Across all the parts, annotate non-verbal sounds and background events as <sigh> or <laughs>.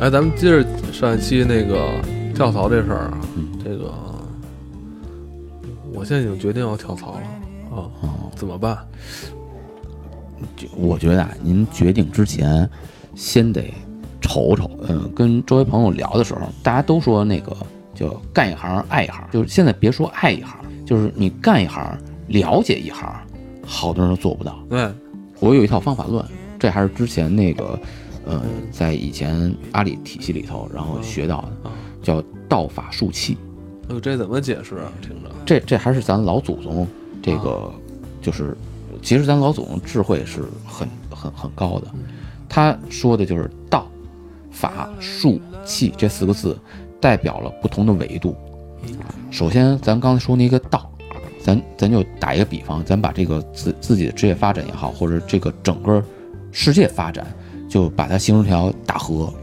哎，咱们接着上一期那个跳槽这事儿啊，嗯这个我现在已经决定要跳槽了啊，哦，怎么办？就我觉得啊，您决定之前先得瞅瞅。嗯，跟周围朋友聊的时候，大家都说那个就干一行爱一行，就是现在别说爱一行，就是你干一行了解一行，好多人都做不到。对，我有一套方法论，这还是之前那个，呃，在以前阿里体系里头，然后学到的，啊，叫道法术器。哎呦，这怎么解释啊？听着，这这还是咱老祖宗这个，就是其实咱老祖宗智慧是很很很高的。他说的就是道、法、术、器这四个字，代表了不同的维度。首先，咱刚才说那个道，咱咱就打一个比方，咱把这个自自己的职业发展也好，或者这个整个世界发展，就把它形成条大河。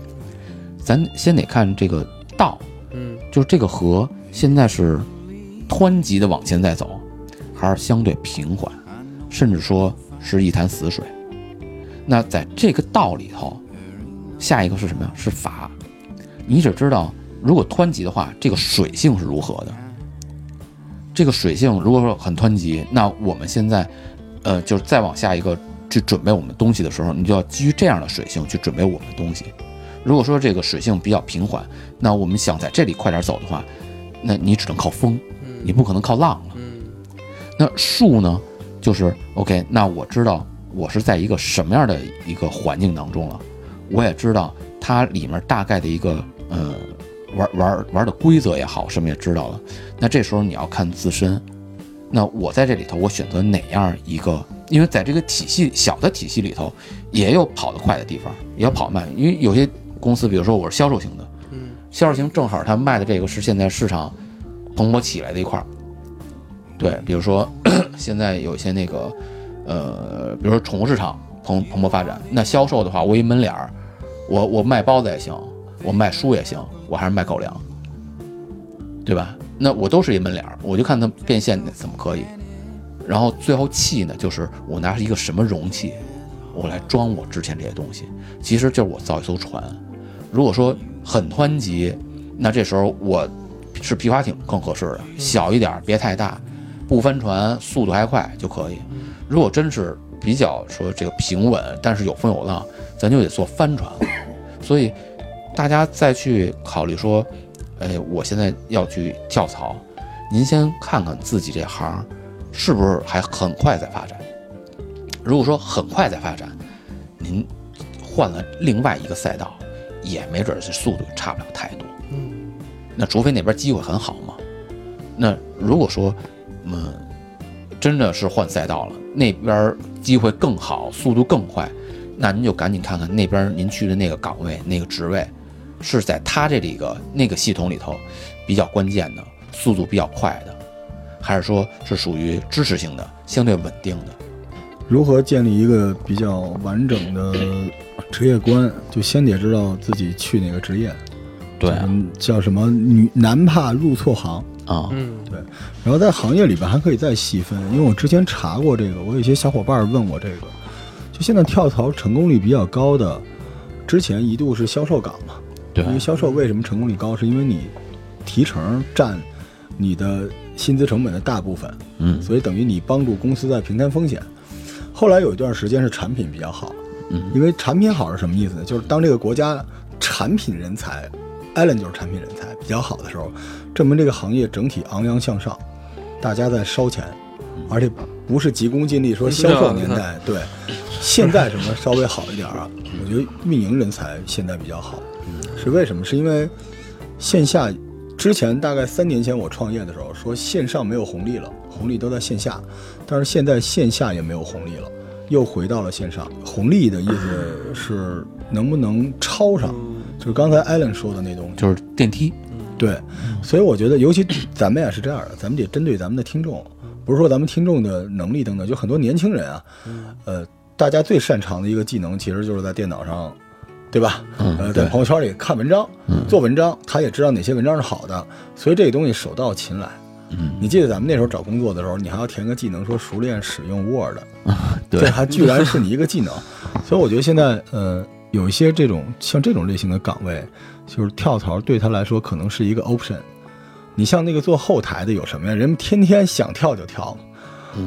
咱先得看这个道，嗯就是这个河现在是湍急的往前在走，还是相对平缓，甚至说是一潭死水？那在这个道里头，下一个是什么呀？是法。你只知道，如果湍急的话，这个水性是如何的？这个水性如果说很湍急，那我们现在，呃，就是再往下一个去准备我们东西的时候，你就要基于这样的水性去准备我们的东西。如果说这个水性比较平缓，那我们想在这里快点走的话，那你只能靠风，你不可能靠浪了。嗯那树呢，就是 OK，那我知道我是在一个什么样的一个环境当中了，我也知道它里面大概的一个呃玩玩玩的规则也好，什么也知道了。那这时候你要看自身，那我在这里头我选择哪样一个？因为在这个体系小的体系里头，也有跑得快的地方，也有跑得慢。因为有些公司，比如说我是销售型的，嗯销售型正好他卖的这个是现在市场蓬勃起来的一块儿。对，比如说 <clears throat> 现在有一些那个，呃，比如说宠物市场蓬蓬勃发展，那销售的话，我一门脸儿，我我卖包子也行，我卖书也行，我还是卖狗粮，对吧？那我都是一门脸儿，我就看它变现怎么可以。然后最后气呢，就是我拿一个什么容器，我来装我之前这些东西，其实就是我造一艘船。如果说很湍急，那这时候我是皮划艇更合适的，小一点儿，别太大，不翻船，速度还快就可以。如果真是比较说这个平稳，但是有风有浪，咱就得做帆船了。所以大家再去考虑说，哎，我现在要去跳槽，您先看看自己这行是不是还很快在发展。如果说很快在发展，您换了另外一个赛道，也没准儿是速度差不了太多。嗯那除非那边机会很好嘛。那如果说，嗯，真的是换赛道了，那边机会更好，速度更快，那您就赶紧看看那边您去的那个岗位、那个职位，是在他这里个那个系统里头比较关键的，速度比较快的，还是说是属于支持性的、相对稳定的？如何建立一个比较完整的职业观？就先得知道自己去哪个职业。对嗯，叫什么女男怕入错行。啊，嗯然后在行业里边还可以再细分，因为我之前查过这个，我有一些小伙伴问我这个，就现在跳槽成功率比较高的，之前一度是销售岗嘛，对因为销售为什么成功率高，是因为你提成占你的薪资成本的大部分，嗯所以等于你帮助公司在平摊风险。后来有一段时间是产品比较好，嗯因为产品好是什么意思呢？就是当这个国家产品人才，Allen 就是产品人才比较好的时候，证明这个行业整体昂扬向上，大家在烧钱，而且不是急功近利说销售年代，对，现在什么稍微好一点啊？我觉得运营人才现在比较好，是为什么？是因为线下之前大概三年前我创业的时候说线上没有红利了，红利都在线下，但是现在线下也没有红利了，又回到了线上。红利的意思是能不能超上，就是刚才艾伦说的那东西。就是电梯，对，所以我觉得，尤其咱们也是这样的，咱们得针对咱们的听众，不是说咱们听众的能力等等，就很多年轻人啊，呃，大家最擅长的一个技能，其实就是在电脑上，对吧？嗯呃，在朋友圈里看文章，做文章，他也知道哪些文章是好的，所以这个东西手到擒来。嗯，你记得咱们那时候找工作的时候，你还要填个技能，说熟练使用 Word，<laughs> 对这还居然是你一个技能。<laughs> 所以我觉得现在，呃，有一些这种像这种类型的岗位，就是跳槽对他来说可能是一个 option。你像那个做后台的有什么呀？人们天天想跳就跳，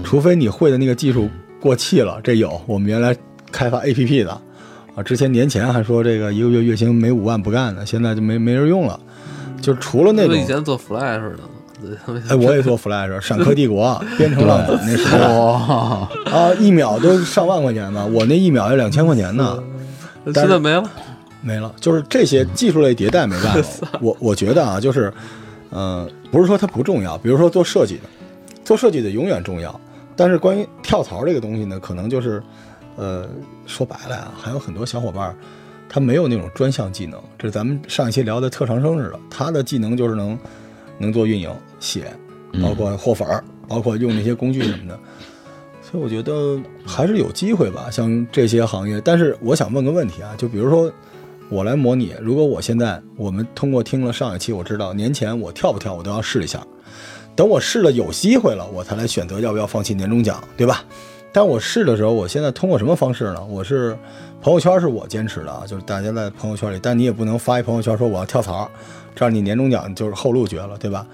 除非你会的那个技术过气了。这有我们原来开发 APP 的啊，之前年前还说这个一个月月薪没五万不干呢，现在就没没人用了。就除了那种以前做 Flash 的，哎，我也做 Flash，<laughs> 闪客帝国编程浪粉那时候，啊，一秒都上万块钱呢，我那一秒要两千块钱呢。现在没了。没了，就是这些技术类迭代没办法。<laughs> 我我觉得啊，就是，呃，不是说它不重要，比如说做设计的，做设计的永远重要。但是关于跳槽这个东西呢，可能就是，呃，说白了呀，还有很多小伙伴，他没有那种专项技能。这是咱们上一期聊的特长生似的，他的技能就是能能做运营、写，包括货粉儿，包括用那些工具什么的。所以我觉得还是有机会吧，像这些行业。但是我想问个问题啊，就比如说。我来模拟，如果我现在我们通过听了上一期，我知道年前我跳不跳我都要试一下，等我试了有机会了，我才来选择要不要放弃年终奖，对吧？但我试的时候，我现在通过什么方式呢？我是朋友圈是我坚持的啊，就是大家在朋友圈里，但你也不能发一朋友圈说我要跳槽，这样你年终奖就是后路绝了，对吧？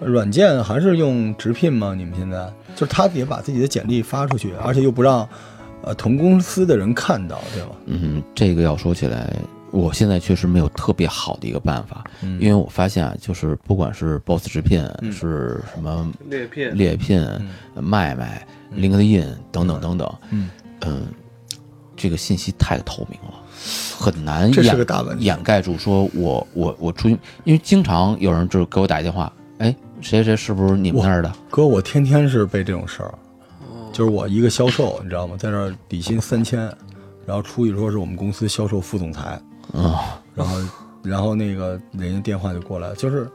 软件还是用直聘吗？你们现在就是他也把自己的简历发出去，而且又不让呃同公司的人看到，对吧？嗯，这个要说起来。我现在确实没有特别好的一个办法，因为我发现啊，就是不管是 Boss 直聘，是什么猎聘、猎聘、卖卖、LinkedIn 等等等等，嗯。嗯，这个信息太透明了，很难掩盖住。说我我我出去，因为经常有人就是给我打一电话，哎，谁谁是不是你们那儿的？哥，我天天是被这种事儿，就是我一个销售，你知道吗？在这儿底薪三千，然后出去说是我们公司销售副总裁。啊，然后，然后那个人家电话就过来，就是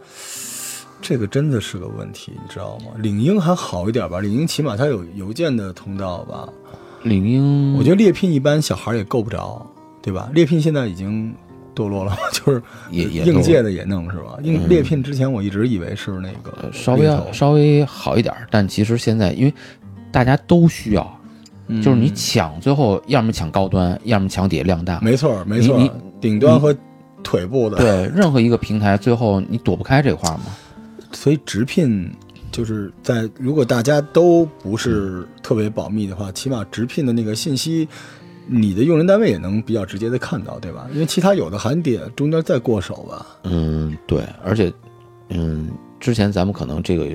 这个真的是个问题，你知道吗？领英还好一点吧，领英起码它有邮件的通道吧。领英，我觉得猎聘一般小孩也够不着，对吧？猎聘现在已经堕落了，<laughs> 就是也也应届的也弄是吧？应猎聘之前我一直以为是那个稍微稍微好一点，但其实现在因为大家都需要。就是你抢，最后要么抢高端，要么抢底下量大。没错，没错。你顶端和腿部的，对任何一个平台，最后你躲不开这块嘛。所以直聘就是在如果大家都不是特别保密的话，起码直聘的那个信息，你的用人单位也能比较直接的看到，对吧？因为其他有的还得中间再过手吧。嗯，对，而且，嗯。之前咱们可能这个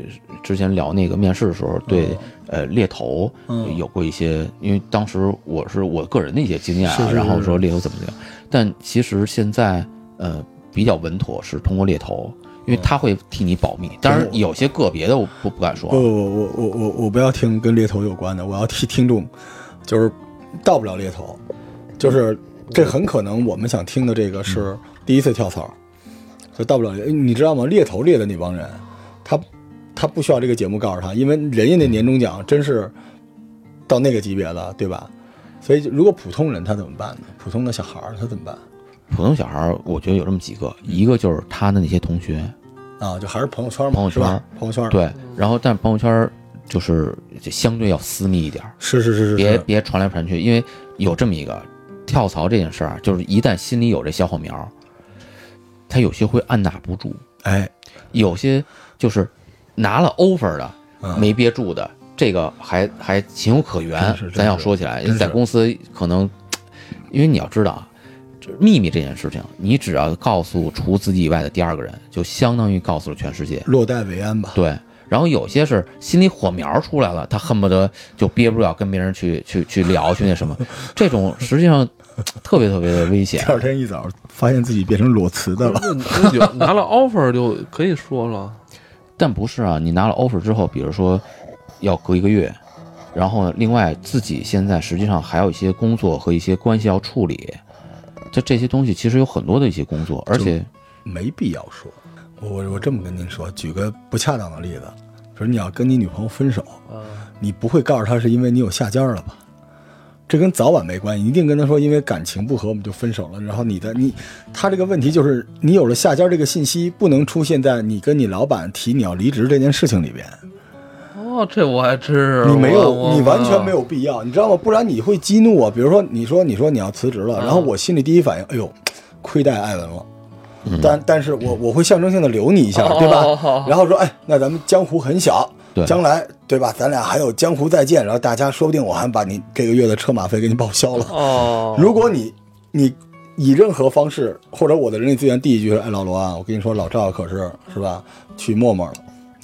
之前聊那个面试的时候，对呃猎头有过一些，因为当时我是我个人的一些经验啊，然后说猎头怎么怎么样。但其实现在呃比较稳妥是通过猎头，因为他会替你保密。当然有些个别的我不不敢说。不不不我我我我不要听跟猎头有关的，我要替听众，就是到不了猎头，就是这很可能我们想听的这个是第一次跳槽。就到不了，你知道吗？猎头猎的那帮人，他他不需要这个节目告诉他，因为人家那年终奖真是到那个级别了，对吧？所以如果普通人他怎么办呢？普通的小孩儿他怎么办？普通小孩儿我觉得有这么几个，一个就是他的那些同学啊，就还是朋友圈嘛，朋友圈，朋友圈对。然后但朋友圈就是相对要私密一点，是是是是，别别传来传去，因为有这么一个跳槽这件事儿，就是一旦心里有这小火苗。他有些会按捺不住，哎，有些就是拿了 offer 的没憋住的，这个还还情有可原。咱要说起来，在公司可能，因为你要知道啊，秘密这件事情，你只要告诉除自己以外的第二个人，就相当于告诉了全世界，落袋为安吧。对。然后有些是心里火苗出来了，他恨不得就憋不住跟别人去去去聊去那什么，<laughs> 这种实际上。特别特别的危险。第二天一早，发现自己变成裸辞的了。拿了 offer 就可以说了，但不是啊！你拿了 offer 之后，比如说要隔一个月，然后另外自己现在实际上还有一些工作和一些关系要处理，就这些东西其实有很多的一些工作，而且没必要说。我我这么跟您说，举个不恰当的例子，比如你要跟你女朋友分手，你不会告诉她是因为你有下家了吧？这跟早晚没关系，一定跟她说，因为感情不和，我们就分手了。然后你的你，他这个问题就是，你有了下家这个信息，不能出现在你跟你老板提你要离职这件事情里边。哦，这我还真是你没有，你完全没有必要，你知道吗？不然你会激怒我。比如说，你说你说你要辞职了，嗯然后我心里第一反应，哎呦，亏待艾文了。但但是我我会象征性的留你一下，对吧？然后说，哎，那咱们江湖很小，将来对吧？咱俩还有江湖再见，然后大家说不定我还把你这个月的车马费给你报销了。哦，如果你你以任何方式，或者我的人力资源第一句是，哎，老罗啊，我跟你说，老赵可是是吧，去陌陌了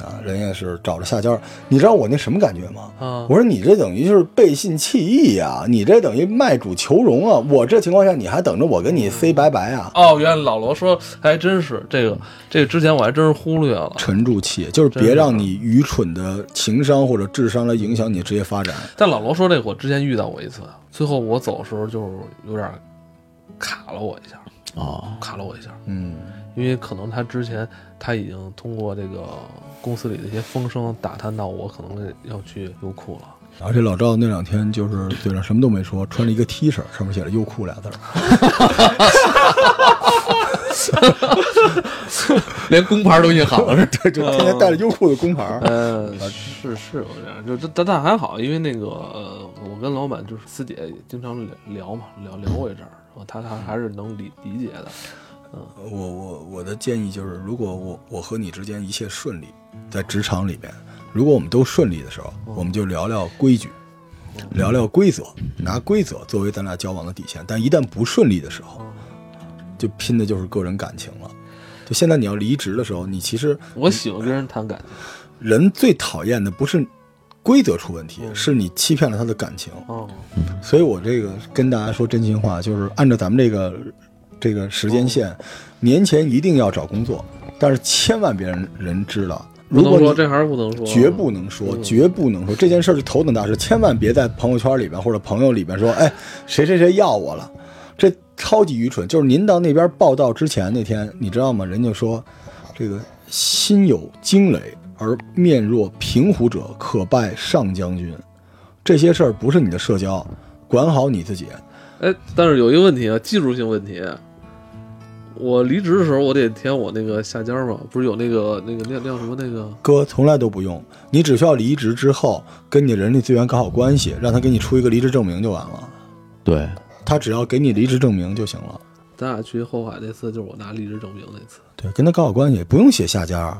啊，人家是找着下家，你知道我那什么感觉吗？啊我说你这等于就是背信弃义呀、你这等于卖主求荣啊！我这情况下你还等着我跟你 say 拜拜啊？哦，原来老罗说还真是这个，这个之前我还真是忽略了。沉住气，就是别让你愚蠢的情商或者智商来影响你职业发展。但老罗说这个，我之前遇到过一次，最后我走的时候就是有点卡了我一下，哦，卡了我一下，嗯，因为可能他之前他已经通过这个公司里的一些风声打探到我可能要去优酷了。然后这老赵那两天就是嘴上什么都没说，穿了一个 T 恤，上面写着“优酷”俩字儿。<laughs> 连工牌都印好了是？<laughs> 对，就天天带着优酷的工牌嗯。呃，是是有这样，就这但但还好，因为那个呃，我跟老板就是私底下也经常聊聊嘛，聊聊过一阵儿，他他还是能理理解的。嗯我我我的建议就是，如果我我和你之间一切顺利，在职场里边，如果我们都顺利的时候，我们就聊聊规矩，聊聊规则，拿规则作为咱俩交往的底线。但一旦不顺利的时候，就拼的就是个人感情了。就现在你要离职的时候，你其实我喜欢跟人谈感情。人最讨厌的不是规则出问题，是你欺骗了他的感情。哦，所以我这个跟大家说真心话，就是按照咱们这个这个时间线，年前一定要找工作，但是千万别让人知道。如果你不能说，这还是不能说，绝不能说，绝不能说这件事儿是头等大事，千万别在朋友圈里边或者朋友里边说，哎，谁谁谁要我了，这超级愚蠢。就是您到那边报道之前那天，你知道吗？人家说，这个心有惊雷而面若平湖者，可拜上将军。这些事儿不是你的社交，管好你自己。哎，但是有一个问题啊，技术性问题。我离职的时候，我得填我那个下家嘛，不是有那个那个那叫什么那个哥从来都不用，你只需要离职之后跟你人力资源搞好关系，让他给你出一个离职证明就完了。对，他只要给你离职证明就行了。咱俩去后海那次，就是我拿离职证明那次。对，跟他搞好关系，不用写下家。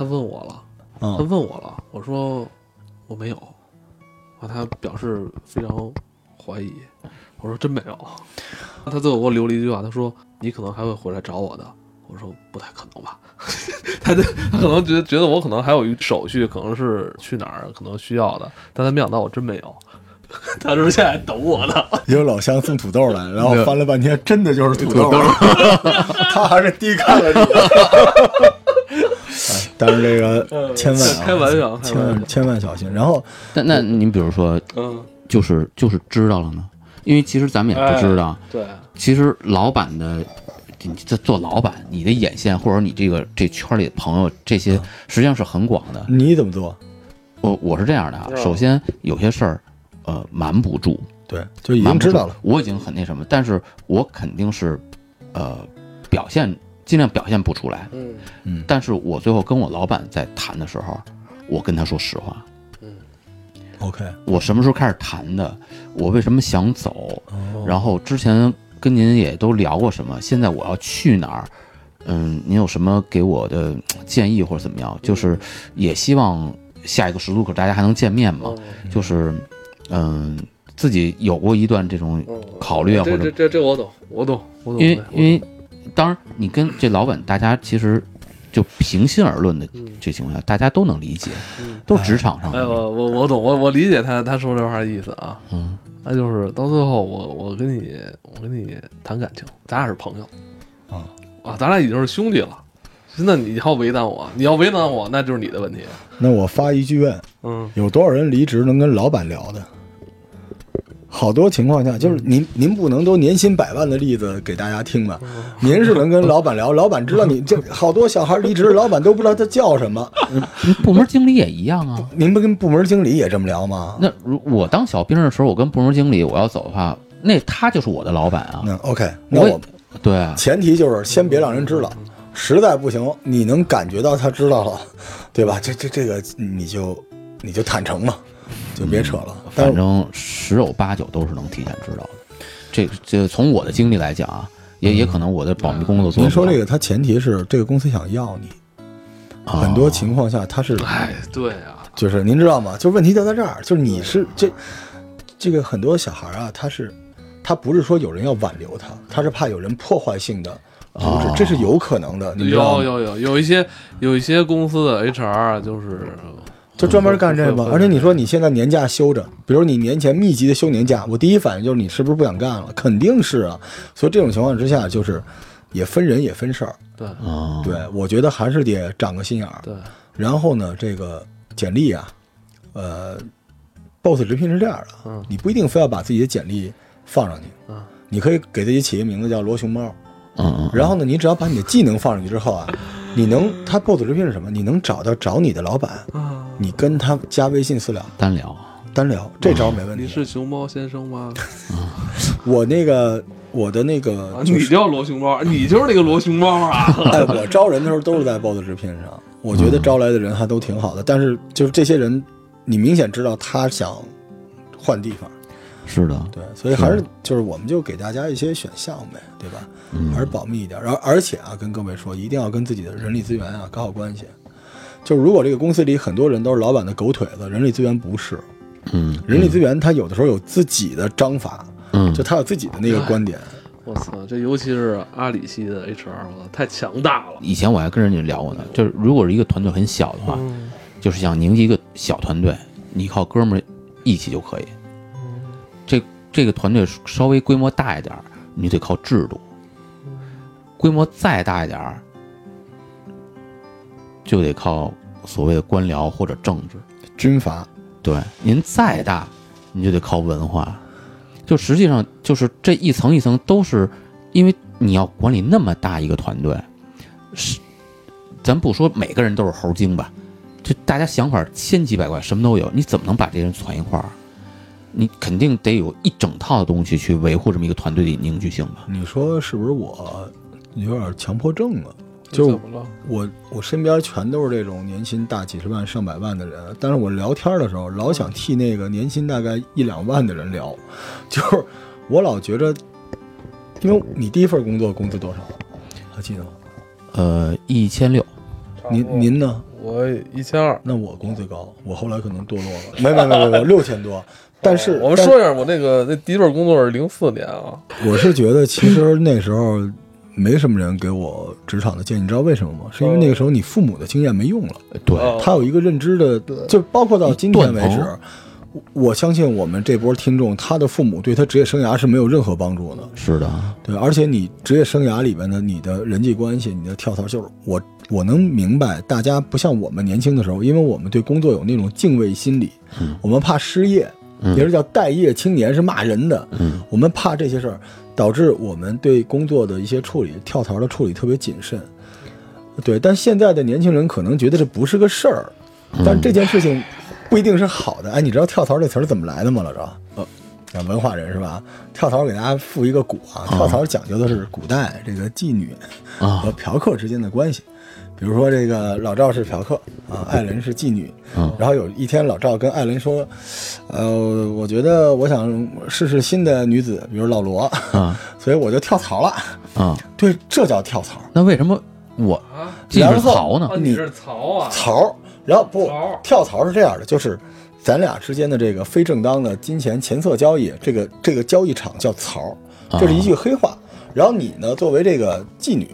他问我了，他嗯，问我了，我说我没有，啊，他表示非常怀疑，我说真没有，他最后给我留了一句话，他说你可能还会回来找我的，我说不太可能吧，<laughs> 他就他可能觉得觉得我可能还有一手续，可能是去哪儿可能需要的，但他没想到我真没有，<laughs> 他是现在等我呢，也有老乡送土豆来，然后翻了半天，真的就是土豆，<laughs> 他还是低看了你。哎但是这个千万啊，开玩笑，千万，千万小心。然后但那您比如说，嗯，就是就是知道了呢，因为其实咱们也不知道，对，其实老板的，你这做老板，你的眼线或者你这个这圈里的朋友，这些实际上是很广的。你怎么做？我我是这样的啊，嗯首先有些事儿，呃，瞒不住，对，就已瞒不住经知道了。，我已经很那什么，但是我肯定是，呃，表现尽量表现不出来。嗯。嗯，但是我最后跟我老板在谈的时候，我跟他说实话，嗯。OK，我什么时候开始谈的，我为什么想走，哦。然后之前跟您也都聊过什么，现在我要去哪儿，嗯，您有什么给我的建议或者怎么样？就是也希望下一个十字路口大家还能见面嘛，就是嗯，自己有过一段这种考虑啊，或者这这这这我懂，我懂，我懂，因为因为当然你跟这老板大家其实就平心而论的这情况下，大家都能理解，都职场上哎，的，我我我懂，我我理解他他说这话的意思啊。嗯，那就是到最后我我跟你我跟你谈感情，咱俩是朋友啊啊，咱俩已经是兄弟了。那你要为难我，你要为难我，那就是你的问题。那我发一句问：嗯，有多少人离职能跟老板聊的？好多情况下，就是您您不能都年薪百万的例子给大家听吧？您是能跟老板聊，老板知道你这 <laughs> 好多小孩离职，老板都不知道他叫什么。<laughs> 部门经理也一样啊。您不跟部门经理也这么聊吗？那如我当小兵的时候，我跟部门经理我要走的话，那他就是我的老板啊。那 OK，那我我对啊，前提就是先别让人知道，实在不行，你能感觉到他知道了，对吧？这这这个你就你就坦诚嘛，就别扯了。反正十有八九都是能提前知道的。这这从我的经历来讲啊，也也可能我的保密工作做您说这个，它前提是这个公司想要你，啊很多情况下他是哎，对啊，就是您知道吗？就问题就在这儿，就是你是这这个很多小孩啊，他是他不是说有人要挽留他，他是怕有人破坏性的阻止，哦这是有可能的，你知道？有有有有一些有一些公司的 HR 啊就是就专门干这个而且你说你现在年假休着，比如你年前密集的休年假，我第一反应就是你是不是不想干了？肯定是啊。所以这种情况之下，就是也分人也分事儿。对啊，对，我觉得还是得长个心眼儿。对，然后呢，这个简历啊，呃，boss 直聘是这样的，嗯你不一定非要把自己的简历放上去，嗯你可以给自己起一个名字叫罗熊猫。嗯嗯，然后呢，你只要把你的技能放上去之后啊，你能他 boss 直聘是什么？你能找到找你的老板，啊，你跟他加微信私聊单聊单聊，这招没问题。你是熊猫先生吗？<laughs> 我那个我的那个啊，就是，你叫罗熊猫，你就是那个罗熊猫啊！<laughs> 哎，我招人的时候都是在 boss 直聘上，我觉得招来的人还都挺好的，但是就是这些人，你明显知道他想换地方。是的，对，所以还是就是我们就给大家一些选项呗，对吧？嗯还是保密一点。然后而且啊，跟各位说，一定要跟自己的人力资源啊搞好关系。就是如果这个公司里很多人都是老板的狗腿子，人力资源不是。嗯人力资源他有的时候有自己的章法，嗯就他有自己的那个观点。我操，这尤其是阿里系的 HR，我操，太强大了。以前我还跟人家聊过呢，就是如果是一个团队很小的话，嗯就是想凝聚一个小团队，你靠哥们儿义气就可以。这这个团队稍微规模大一点儿，你得靠制度；规模再大一点儿，就得靠所谓的官僚或者政治。军阀，对，您再大，你就得靠文化。就实际上就是这一层一层都是，因为你要管理那么大一个团队，是，咱不说每个人都是猴精吧，就大家想法千奇百怪，什么都有，你怎么能把这些人攒一块儿？你肯定得有一整套的东西去维护这么一个团队的凝聚性吧？你说是不是我有点强迫症啊？就怎么了？我我身边全都是这种年薪大几十万、上百万的人，但是我聊天的时候老想替那个年薪大概一两万的人聊，<laughs> 就是我老觉着，因为你第一份工作工资多少？还记得吗？呃，一千六，您您呢？我一千二。那我工资高，我后来可能堕落了。没没没没没，六千多。但是我们说一下，我那个那第一份工作是零四年啊，<laughs> 我是觉得其实那时候没什么人给我职场的建议，你知道为什么吗？是因为那个时候你父母的经验没用了。对，哦他有一个认知的，就包括到今天为止，我我相信我们这波听众，他的父母对他职业生涯是没有任何帮助的。是的，对，而且你职业生涯里边的你的人际关系，你的跳槽，就是我我能明白，大家不像我们年轻的时候，因为我们对工作有那种敬畏心理，我们怕失业，嗯也是叫待业青年，是骂人的，嗯我们怕这些事儿，导致我们对工作的一些处理、跳槽的处理特别谨慎。对，但现在的年轻人可能觉得这不是个事儿，但这件事情不一定是好的。哎，你知道“跳槽”这词儿怎么来的吗？老赵？呃，啊文化人是吧？跳槽给大家附一个古啊，跳槽讲究的是古代这个妓女啊和嫖客之间的关系。比如说，这个老赵是嫖客啊，艾伦是妓女。嗯然后有一天，老赵跟艾伦说：“呃，我觉得我想试试新的女子，比如老罗，啊 <laughs> 所以我就跳槽了。啊，对，这叫跳槽。那为什么我啊，既是曹呢啊，？你是槽啊？槽，然后不跳槽是这样的，就是咱俩之间的这个非正当的金钱钱色交易，这个这个交易场叫槽，这是一句黑话。然后你呢，作为这个妓女，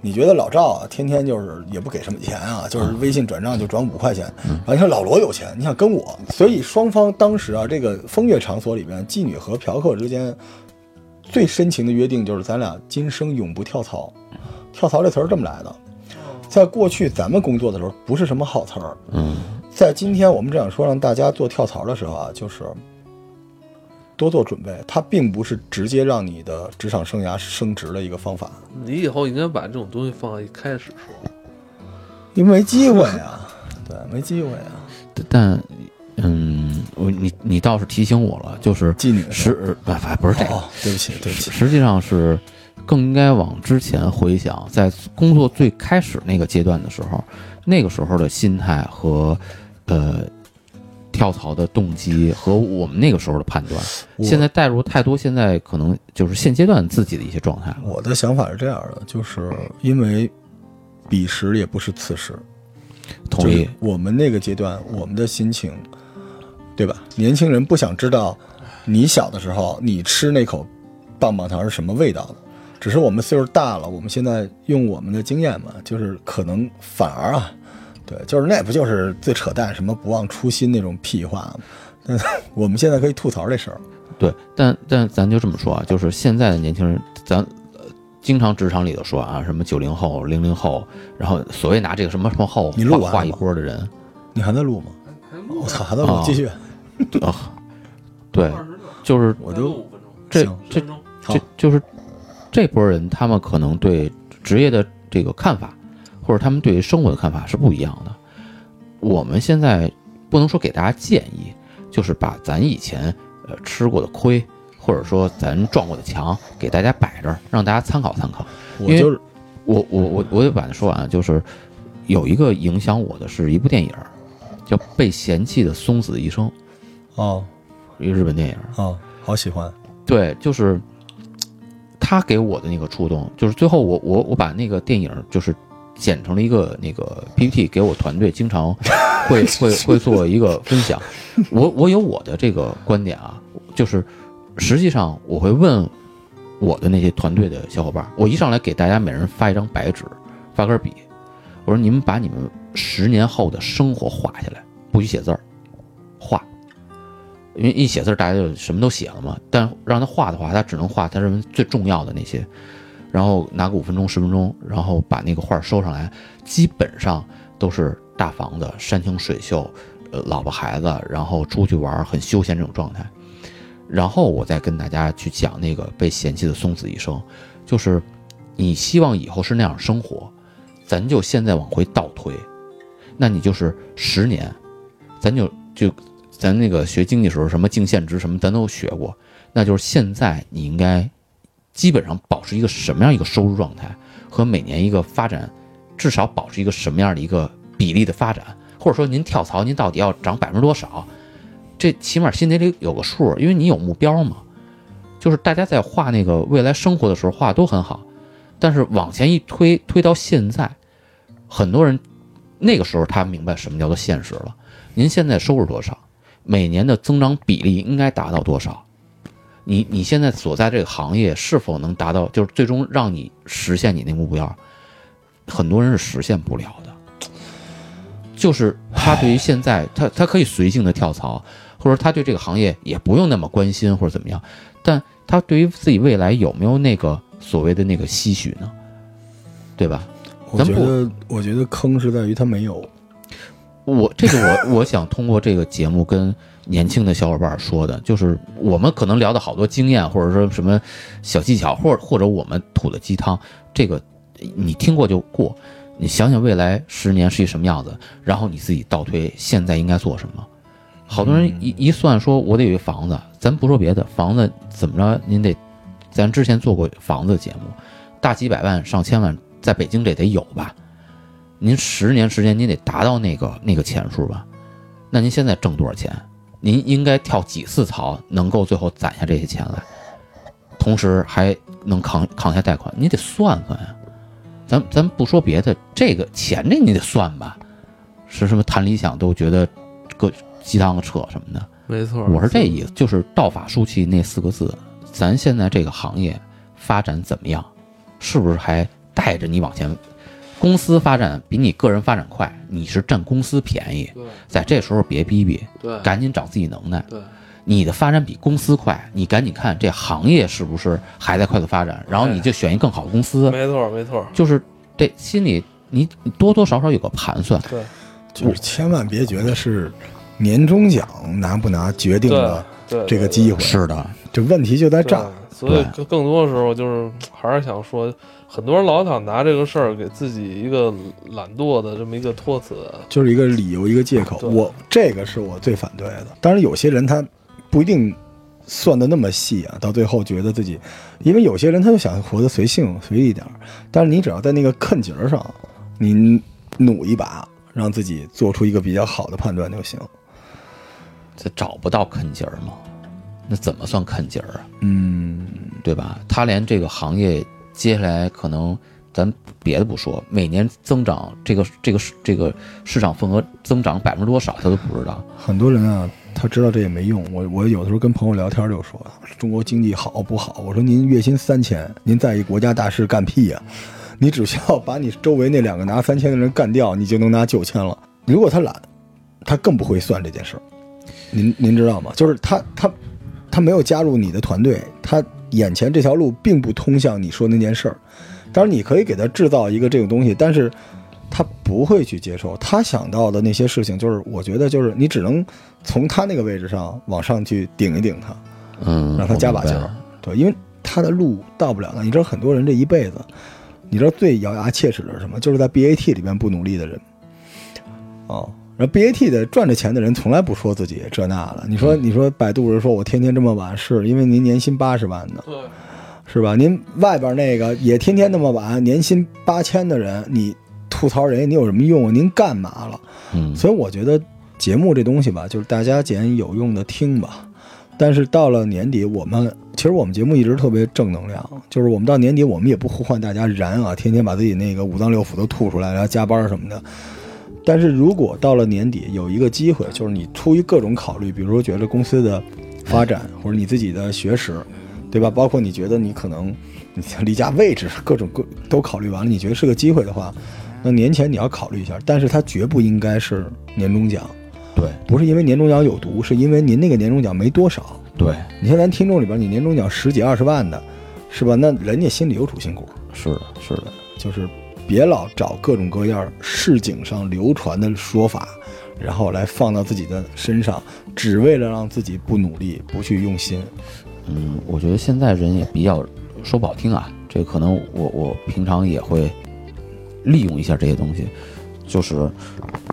你觉得老赵啊，天天就是也不给什么钱啊，就是微信转账就转五块钱。然后你看老罗有钱，你想跟我，所以双方当时啊，这个风月场所里边，妓女和嫖客之间最深情的约定就是咱俩今生永不跳槽。跳槽这词儿这么来的，在过去咱们工作的时候不是什么好词儿，嗯在今天我们这样说让大家做跳槽的时候啊，就是多做准备，它并不是直接让你的职场生涯升职的一个方法，你以后应该把这种东西放在一开始说。因为没机会啊，<laughs> 对，没机会啊，但嗯，我你你倒是提醒我了，就是妓女实不不不是这个，哦，对不起，对不起，实际上是更应该往之前回想，在工作最开始那个阶段的时候，那个时候的心态和呃跳槽的动机和我们那个时候的判断，现在带入太多现在可能就是现阶段自己的一些状态。我的想法是这样的，就是因为彼时也不是此时，同意就是，我们那个阶段，我们的心情，对吧？年轻人不想知道你小的时候你吃那口棒棒糖是什么味道的，只是我们岁数大了，我们现在用我们的经验嘛，就是可能反而啊，对，就是那不就是最扯淡什么不忘初心那种屁话吗？但 <laughs> 我们现在可以吐槽这事儿，对，但但咱就这么说啊，就是现在的年轻人，咱呃经常职场里头说啊，什么九零后、零零后，然后所谓拿这个什么什么后你录画画一波的人，你还在录吗？我操，还在录啊，继续。啊，<laughs> 对，就是我就五分钟，这这好这就是这波人，他们可能对职业的这个看法，或者他们对于生活的看法是不一样的。我们现在不能说给大家建议，就是把咱以前呃吃过的亏，或者说咱撞过的墙，给大家摆这儿，让大家参考参考。我就是我我我我得把它说完，就是有一个影响我的是一部电影，叫《被嫌弃的松子一生》，哦一个日本电影儿。哦，好喜欢。对，就是他给我的那个触动，就是最后我我我把那个电影就是剪成了一个那个 PPT，给我团队经常 <laughs> 会会会做一个分享。我我有我的这个观点啊，就是实际上我会问我的那些团队的小伙伴，我一上来给大家每人发一张白纸，发根笔，我说你们把你们十年后的生活画下来，不许写字儿，画。因为一写字儿，大家就什么都写了嘛。但让他画的话，他只能画他认为最重要的那些，然后拿个五分钟、十分钟，然后把那个画收上来，基本上都是大房子、山清水秀，呃，老婆孩子，然后出去玩很休闲这种状态。然后我再跟大家去讲那个被嫌弃的松子一生，就是你希望以后是那样生活，咱就现在往回倒推，那你就是十年，咱就就咱那个学经济时候，什么净现值什么，咱都学过。那就是现在你应该基本上保持一个什么样一个收入状态，和每年一个发展，至少保持一个什么样的一个比例的发展，或者说您跳槽，您到底要涨百分之多少？这起码心里得有个数，因为你有目标嘛。就是大家在画那个未来生活的时候画的都很好，但是往前一推，推到现在，很多人那个时候他明白什么叫做现实了。您现在收入多少？每年的增长比例应该达到多少？你你现在所在这个行业是否能达到，就是最终让你实现你那目标？很多人是实现不了的。就是他对于现在，他他可以随性的跳槽，或者他对这个行业也不用那么关心或者怎么样，但他对于自己未来有没有那个所谓的那个期许呢？对吧？我觉得，我觉得坑是在于他没有。我这个我我想通过这个节目跟年轻的小伙伴说的，就是我们可能聊的好多经验，或者说什么小技巧，或者或者我们吐的鸡汤，这个你听过就过。你想想未来十年是一什么样子，然后你自己倒推现在应该做什么。好多人一一算说，我得有一房子，咱不说别的，房子怎么着，您得，咱之前做过房子节目，大几百万、上千万，在北京这得有吧？您十年时间，您得达到那个那个钱数吧？那您现在挣多少钱？您应该跳几次槽，能够最后攒下这些钱来，同时还能扛扛下贷款？你得算算呀。咱咱不说别的，这个钱这你得算吧？是什么谈理想都觉得个鸡汤扯什么的？没错，我是这意思，就是道法术器那四个字。咱现在这个行业发展怎么样？是不是还带着你往前？公司发展比你个人发展快，你是占公司便宜。对在这时候别逼逼，对赶紧找自己能耐。对，你的发展比公司快，你赶紧看这行业是不是还在快速发展，然后你就选一更好的公司。没错没错，就是这心里你你多多少少有个盘算。对就是千万别觉得是年终奖拿不拿决定了对，这个机会，是的，这问题就在这儿。所以更更多的时候就是还是想说，很多人老想拿这个事儿给自己一个懒惰的这么一个托词。就是一个理由，一个借口。我这个是我最反对的。当然，有些人他不一定算的那么细啊，到最后觉得自己，因为有些人他就想活得随性随意一点儿。但是你只要在那个坎节儿上，你努一把，让自己做出一个比较好的判断就行。这找不到坎节儿吗？那怎么算看劲儿啊？嗯，对吧？他连这个行业接下来可能，咱别的不说，每年增长这个这个这个市场份额增长百分之多少，他都不知道。很多人啊，他知道这也没用。我我有的时候跟朋友聊天就说，中国经济好不好？我说您月薪三千，您在意国家大事干屁呀、你只需要把你周围那两个拿三千的人干掉，你就能拿九千了。如果他懒，他更不会算这件事儿。您您知道吗？就是他他他没有加入你的团队，他眼前这条路并不通向你说那件事儿。当然，你可以给他制造一个这种东西，但是他不会去接受。他想到的那些事情，就是我觉得就是你只能从他那个位置上往上去顶一顶他，嗯，让他加把劲儿。对，因为他的路到不了那。你知道很多人这一辈子，你知道最咬牙切齿的是什么？就是在 BAT 里面不努力的人。哦，然后 BAT 的赚着钱的人从来不说自己这那的。你说，你说百度人说我天天这么晚，是因为您年薪八十万呢，对，是吧？您外边那个也天天那么晚，年薪八千的人，你吐槽人家你有什么用啊？您干嘛了？嗯，所以我觉得节目这东西吧，就是大家捡有用的听吧。但是到了年底，我们其实我们节目一直特别正能量，就是我们到年底，我们也不呼唤大家燃啊，天天把自己那个五脏六腑都吐出来，然后加班什么的。但是如果到了年底有一个机会，就是你出于各种考虑，比如说觉得公司的发展，或者你自己的学识，对吧？包括你觉得你可能你离家位置各种各都考虑完了，你觉得是个机会的话，那年前你要考虑一下。但是它绝不应该是年终奖，对不是因为年终奖有毒，是因为您那个年终奖没多少。对，你像咱听众里边，你年终奖十几二十万的，是吧？那人家心里有主心骨，是的，是的，就是别老找各种各样市井上流传的说法，然后来放到自己的身上，只为了让自己不努力、不去用心。嗯，我觉得现在人也比较说不好听啊，这可能我我平常也会利用一下这些东西，就是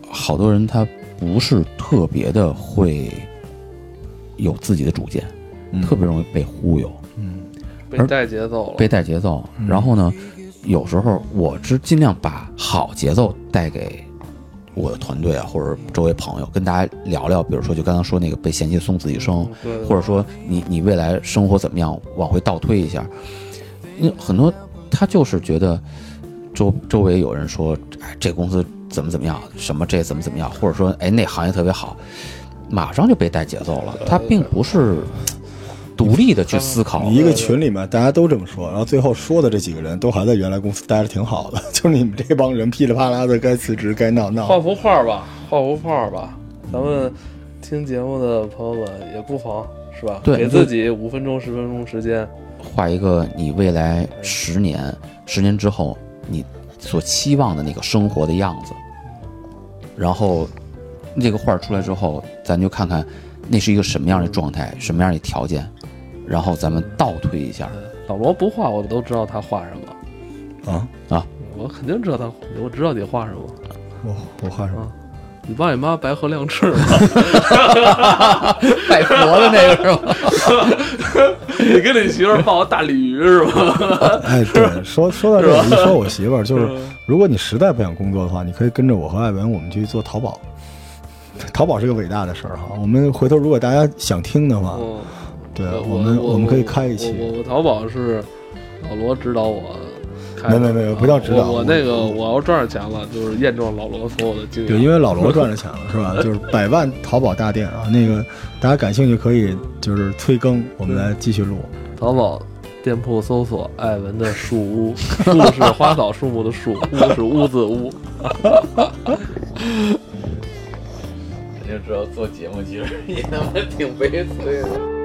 好多人他不是特别的会有自己的主见，嗯特别容易被忽悠。嗯被带节奏了，被带节奏。嗯然后呢，有时候我是尽量把好节奏带给我的团队啊，或者周围朋友，跟大家聊聊。比如说，就刚刚说那个被嫌弃送自己生，或者说你你未来生活怎么样，往回倒推一下。因为很多他就是觉得周周围有人说，哎，这公司怎么怎么样，什么这怎么怎么样，或者说哎那行业特别好，马上就被带节奏了。他并不是独立的去思考你一个群里面大家都这么说，然后最后说的这几个人都还在原来公司待着挺好的，<laughs> 就是你们这帮人噼里啪啦的该辞职该闹闹。画幅画吧，画幅画吧。咱们听节目的朋友们也不妨是吧？对给自己五分钟、十分钟时间，画一个你未来十年、十年之后你所期望的那个生活的样子，然后这个画儿出来之后，咱就看看那是一个什么样的状态、什么样的条件，然后咱们倒推一下。老罗不画，我都知道他画什么。啊啊，我肯定知道他，我知道你画什么。我我画什么？你爸你妈白鹤亮翅吗？<laughs> 拜佛的那个是吧？<laughs> 你跟你媳妇儿抱个大鲤鱼是吧？哎，对，说说到这个，一说我媳妇儿，就是如果你实在不想工作的话，你可以跟着我和艾文，我们去做淘宝。淘宝是个伟大的事儿哈。我们回头如果大家想听的话，嗯，对我我们我们可以开一期。我淘宝是老罗指导我开的，没没没不叫指导我那个我要赚着钱了，就是验证老罗所有的经验。对，因为老罗赚着钱了，是吧？<laughs> 就是百万淘宝大店啊，那个大家感兴趣可以就是催更，我们来继续录。淘宝店铺搜索“艾文的树屋”，树是花草树木的树，屋是屋子屋。<laughs> 你就知道做节目其实也他妈挺悲催的。